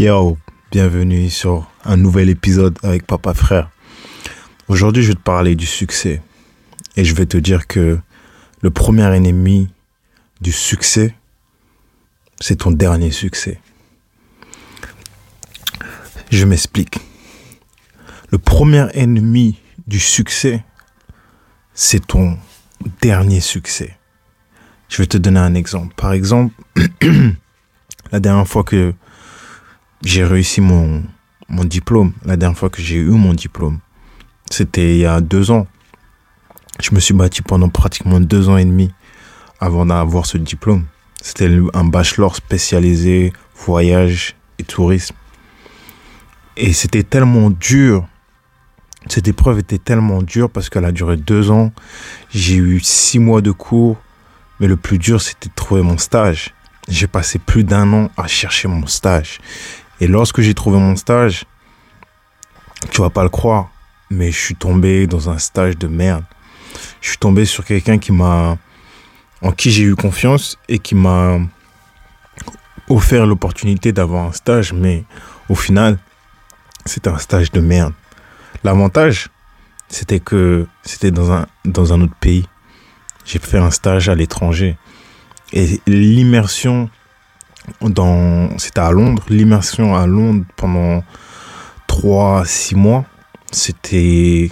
Yo, bienvenue sur un nouvel épisode avec Papa Frère. Aujourd'hui, je vais te parler du succès. Et je vais te dire que le premier ennemi du succès, c'est ton dernier succès. Je m'explique. Le premier ennemi du succès, c'est ton dernier succès. Je vais te donner un exemple. Par exemple, la dernière fois que j'ai réussi mon, mon diplôme, la dernière fois que j'ai eu mon diplôme, c'était il y a deux ans. Je me suis bâti pendant pratiquement deux ans et demi avant d'avoir ce diplôme. C'était un bachelor spécialisé voyage et tourisme. Et c'était tellement dur. Cette épreuve était tellement dure parce qu'elle a duré deux ans. J'ai eu six mois de cours. Mais le plus dur, c'était de trouver mon stage. J'ai passé plus d'un an à chercher mon stage. Et lorsque j'ai trouvé mon stage, tu vas pas le croire, mais je suis tombé dans un stage de merde. Je suis tombé sur quelqu'un qui m'a, en qui j'ai eu confiance et qui m'a offert l'opportunité d'avoir un stage, mais au final, c'était un stage de merde. L'avantage, c'était que c'était dans un, dans un autre pays. J'ai fait un stage à l'étranger. Et l'immersion dans, c'était à Londres, l'immersion à Londres pendant 3-6 mois, c'était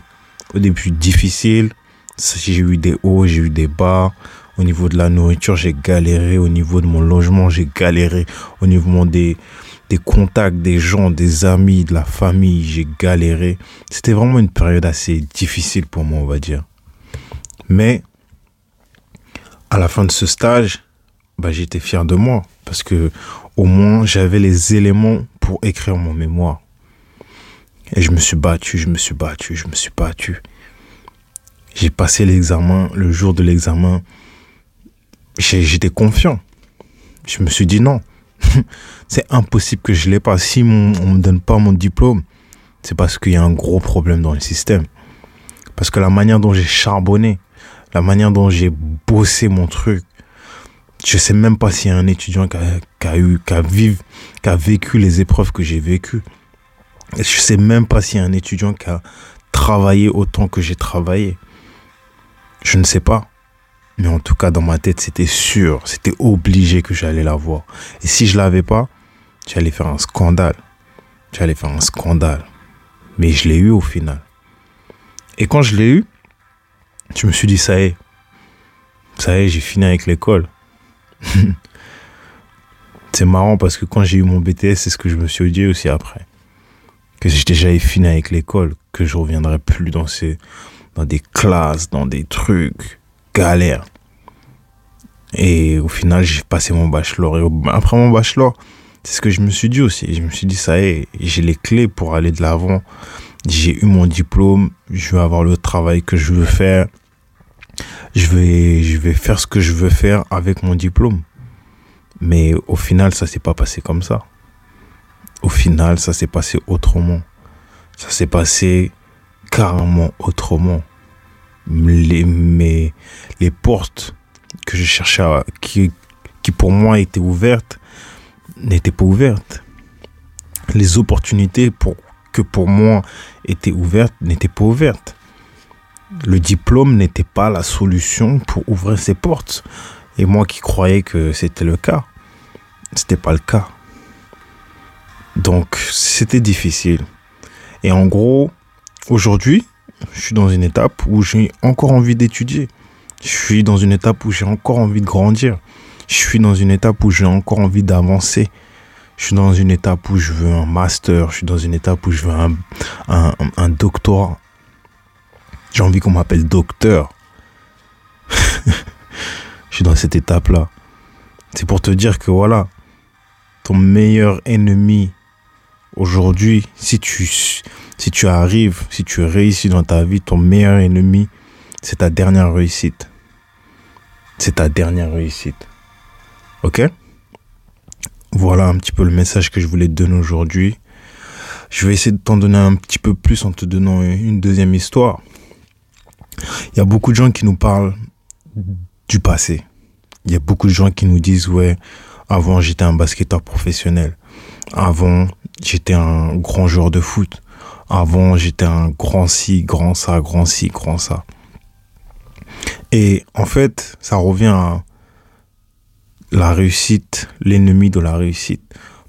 au début difficile. J'ai eu des hauts, j'ai eu des bas. Au niveau de la nourriture, j'ai galéré. Au niveau de mon logement, j'ai galéré. Au niveau des, des contacts, des gens, des amis, de la famille, j'ai galéré. C'était vraiment une période assez difficile pour moi, on va dire. Mais à la fin de ce stage, bah, j'étais fier de moi parce que au moins j'avais les éléments pour écrire mon mémoire. Et je me suis battu, je me suis battu, je me suis battu. J'ai passé l'examen, le jour de l'examen, j'étais confiant. Je me suis dit non, c'est impossible que je l'ai pas. Si on ne me donne pas mon diplôme, c'est parce qu'il y a un gros problème dans le système. Parce que la manière dont j'ai charbonné, la manière dont j'ai bossé mon truc, je sais même pas s'il y a un étudiant qui a, eu, qui a, qui a vécu les épreuves que j'ai vécues. Je sais même pas s'il y a un étudiant qui a travaillé autant que j'ai travaillé. Je ne sais pas. Mais en tout cas, dans ma tête, c'était sûr, c'était obligé que j'allais l'avoir. Et si je l'avais pas, j'allais faire un scandale. J'allais faire un scandale. Mais je l'ai eu au final. Et quand je l'ai eu, je me suis dit, ça y est. Ça y est, j'ai fini avec l'école. c'est marrant parce que quand j'ai eu mon BTS, c'est ce que je me suis dit aussi après. Que j'étais déjà fini avec l'école, que je reviendrai plus dans ces, dans des classes, dans des trucs, galères. Et au final, j'ai passé mon bachelor. Et après mon bachelor, c'est ce que je me suis dit aussi. Je me suis dit, ça y est, j'ai les clés pour aller de l'avant. J'ai eu mon diplôme, je vais avoir le travail que je veux faire je vais, je vais faire ce que je veux faire avec mon diplôme. Mais au final, ça s'est pas passé comme ça. Au final, ça s'est passé autrement. Ça s'est passé carrément autrement. Les, les portes que je cherchais qui, qui pour moi étaient ouvertes, n'étaient pas ouvertes. Les opportunités pour, que pour moi étaient ouvertes n'étaient pas ouvertes le diplôme n'était pas la solution pour ouvrir ses portes. Et moi qui croyais que c'était le cas, c'était pas le cas. Donc c'était difficile. Et en gros, aujourd'hui, je suis dans une étape où j'ai encore envie d'étudier. Je suis dans une étape où j'ai encore envie de grandir. Je suis dans une étape où j'ai encore envie d'avancer. Je suis dans une étape où je veux un master. Je suis dans une étape où je veux un, doctorat. J'ai envie qu'on m'appelle docteur. je suis dans cette étape-là. C'est pour te dire que voilà, ton meilleur ennemi aujourd'hui, si tu, si tu arrives, si tu réussis dans ta vie, ton meilleur ennemi, c'est ta dernière réussite. C'est ta dernière réussite. Ok? Voilà un petit peu le message que je voulais te donner aujourd'hui. Je vais essayer de t'en donner un petit peu plus en te donnant une deuxième histoire. Il y a beaucoup de gens qui nous parlent du passé. Il y a beaucoup de gens qui nous disent, ouais, avant j'étais un basketteur professionnel. Avant, j'étais un grand joueur de foot. Avant, j'étais un grand ci, grand ça, grand ci, grand ça. Et en fait, ça revient à la réussite, l'ennemi de la réussite.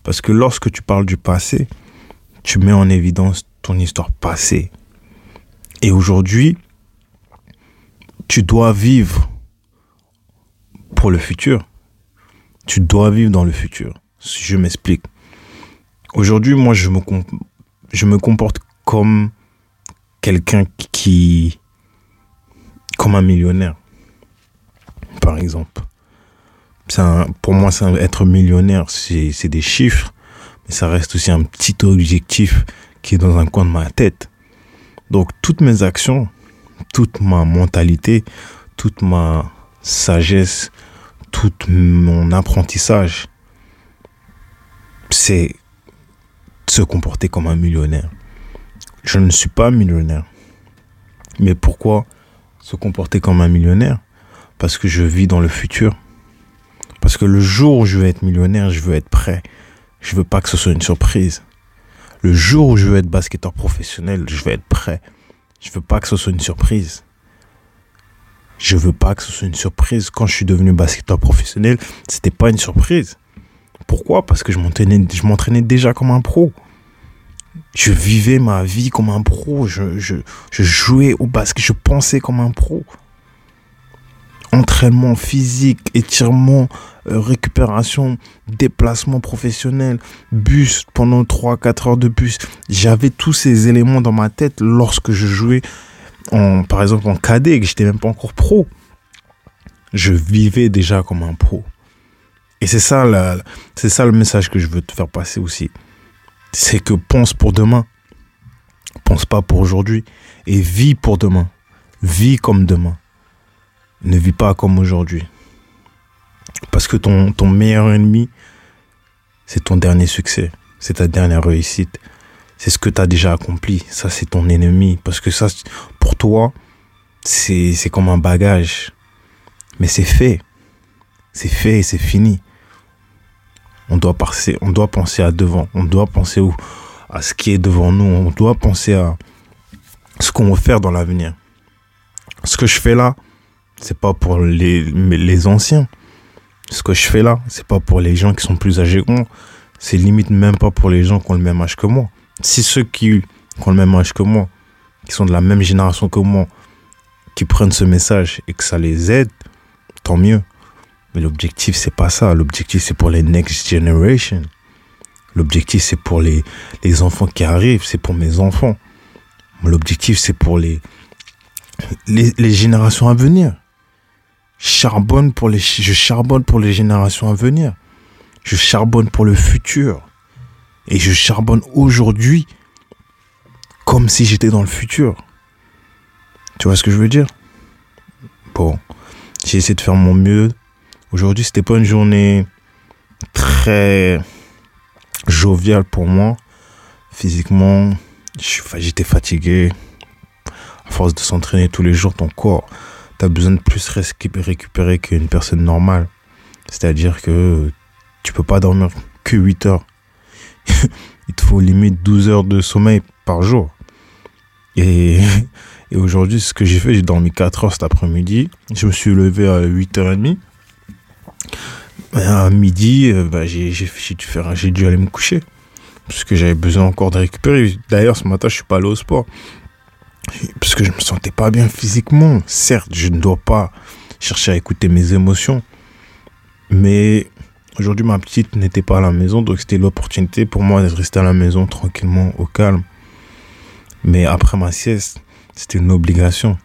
Parce que lorsque tu parles du passé, tu mets en évidence ton histoire passée. Et aujourd'hui, tu dois vivre pour le futur. Tu dois vivre dans le futur. Si je m'explique. Aujourd'hui, moi, je me, je me comporte comme quelqu'un qui... comme un millionnaire. Par exemple. pour moi, être millionnaire, c'est des chiffres, mais ça reste aussi un petit objectif qui est dans un coin de ma tête. Donc, toutes mes actions, toute ma mentalité, toute ma sagesse, tout mon apprentissage, c'est se comporter comme un millionnaire. Je ne suis pas millionnaire. Mais pourquoi se comporter comme un millionnaire? Parce que je vis dans le futur. Parce que le jour où je vais être millionnaire, je veux être prêt. Je veux pas que ce soit une surprise. Le jour où je veux être basketteur professionnel, je veux être prêt. Je veux pas que ce soit une surprise. Je veux pas que ce soit une surprise. Quand je suis devenu basketteur professionnel, c'était pas une surprise. Pourquoi? Parce que je m'entraînais déjà comme un pro. Je vivais ma vie comme un pro. Je, je, je jouais au basket. Je pensais comme un pro. Entraînement physique, étirement, euh, récupération, déplacement professionnel, bus pendant 3-4 heures de bus. J'avais tous ces éléments dans ma tête lorsque je jouais par exemple en cadet et que j'étais même pas encore pro. Je vivais déjà comme un pro. Et c'est ça, c'est ça le message que je veux te faire passer aussi. C'est que pense pour demain. Pense pas pour aujourd'hui. Et vis pour demain. Vis comme demain. Ne vis pas comme aujourd'hui. Parce que ton, ton meilleur ennemi, c'est ton dernier succès. C'est ta dernière réussite c'est ce que tu as déjà accompli. Ça, c'est ton ennemi. Parce que ça, pour toi, c'est comme un bagage. Mais c'est fait. C'est fait c'est fini. On doit, penser, on doit penser à devant. On doit penser à ce qui est devant nous. On doit penser à ce qu'on va faire dans l'avenir. Ce que je fais là, c'est pas pour les, les anciens. Ce que je fais là, c'est pas pour les gens qui sont plus âgés que moi. C'est limite même pas pour les gens qui ont le même âge que moi si ceux qui, ont le même âge que moi, qui sont de la même génération que moi, qui prennent ce message et que ça les aide, tant mieux. Mais l'objectif, c'est pas ça. L'objectif, c'est pour les next generation. L'objectif, c'est pour les, enfants qui arrivent. C'est pour mes enfants. L'objectif, c'est pour les, les, les, générations à venir. Charbonne pour les, je charbonne pour les générations à venir. Je charbonne pour le futur. Et je charbonne aujourd'hui comme si j'étais dans le futur. Tu vois ce que je veux dire? Bon, j'ai essayé de faire mon mieux. Aujourd'hui, c'était pas une journée très joviale pour moi. Physiquement, j'étais fatigué. À force de s'entraîner tous les jours, ton corps, tu as besoin de plus récupérer qu'une personne normale. C'est-à-dire que tu peux pas dormir que 8 heures. il te faut limite 12 heures de sommeil par jour. Et, aujourd'hui, ce que j'ai fait, j'ai dormi 4 heures cet après-midi. Je me suis levé à 8h30. À midi, bah, j'ai dû, dû aller me coucher. Parce que j'avais besoin encore de récupérer. D'ailleurs, ce matin, je suis pas allé au sport. Parce que je me sentais pas bien physiquement. Certes, je ne dois pas chercher à écouter mes émotions. Mais Aujourd'hui, ma petite n'était pas à la maison, donc c'était l'opportunité pour moi de rester à la maison tranquillement, au calme. Mais après ma sieste, c'était une obligation.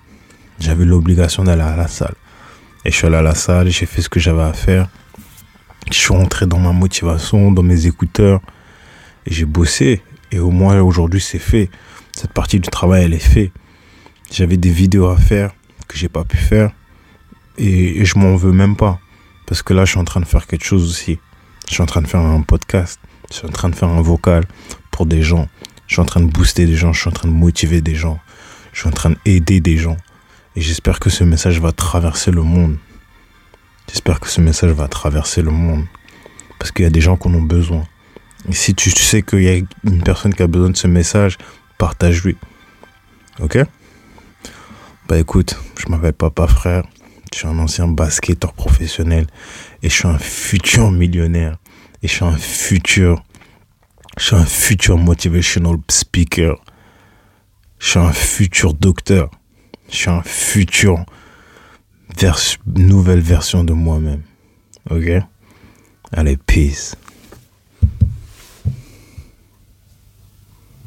J'avais l'obligation d'aller à la salle. Et je suis allé à la salle, j'ai fait ce que j'avais à faire. Je suis rentré dans ma motivation, dans mes écouteurs. Et j'ai bossé. Et au moins aujourd'hui, c'est fait. Cette partie du travail, elle est faite. J'avais des vidéos à faire que j'ai pas pu faire. Et, et je m'en veux même pas. Parce que là, je suis en train de faire quelque chose aussi. Je suis en train de faire un podcast. Je suis en train de faire un vocal pour des gens. Je suis en train de booster des gens. Je suis en train de motiver des gens. Je suis en train d'aider des gens. Et j'espère que ce message va traverser le monde. J'espère que ce message va traverser le monde. Parce qu'il y a des gens qui en ont besoin. Et si tu sais qu'il y a une personne qui a besoin de ce message, partage-lui. Ok? Bah écoute, je m'appelle Papa Frère. Je suis un ancien basketteur professionnel et je suis un futur millionnaire et je suis un futur je suis un futur motivational speaker. Je suis un futur docteur. Je suis un futur vers nouvelle version de moi-même. Ok? Allez, peace.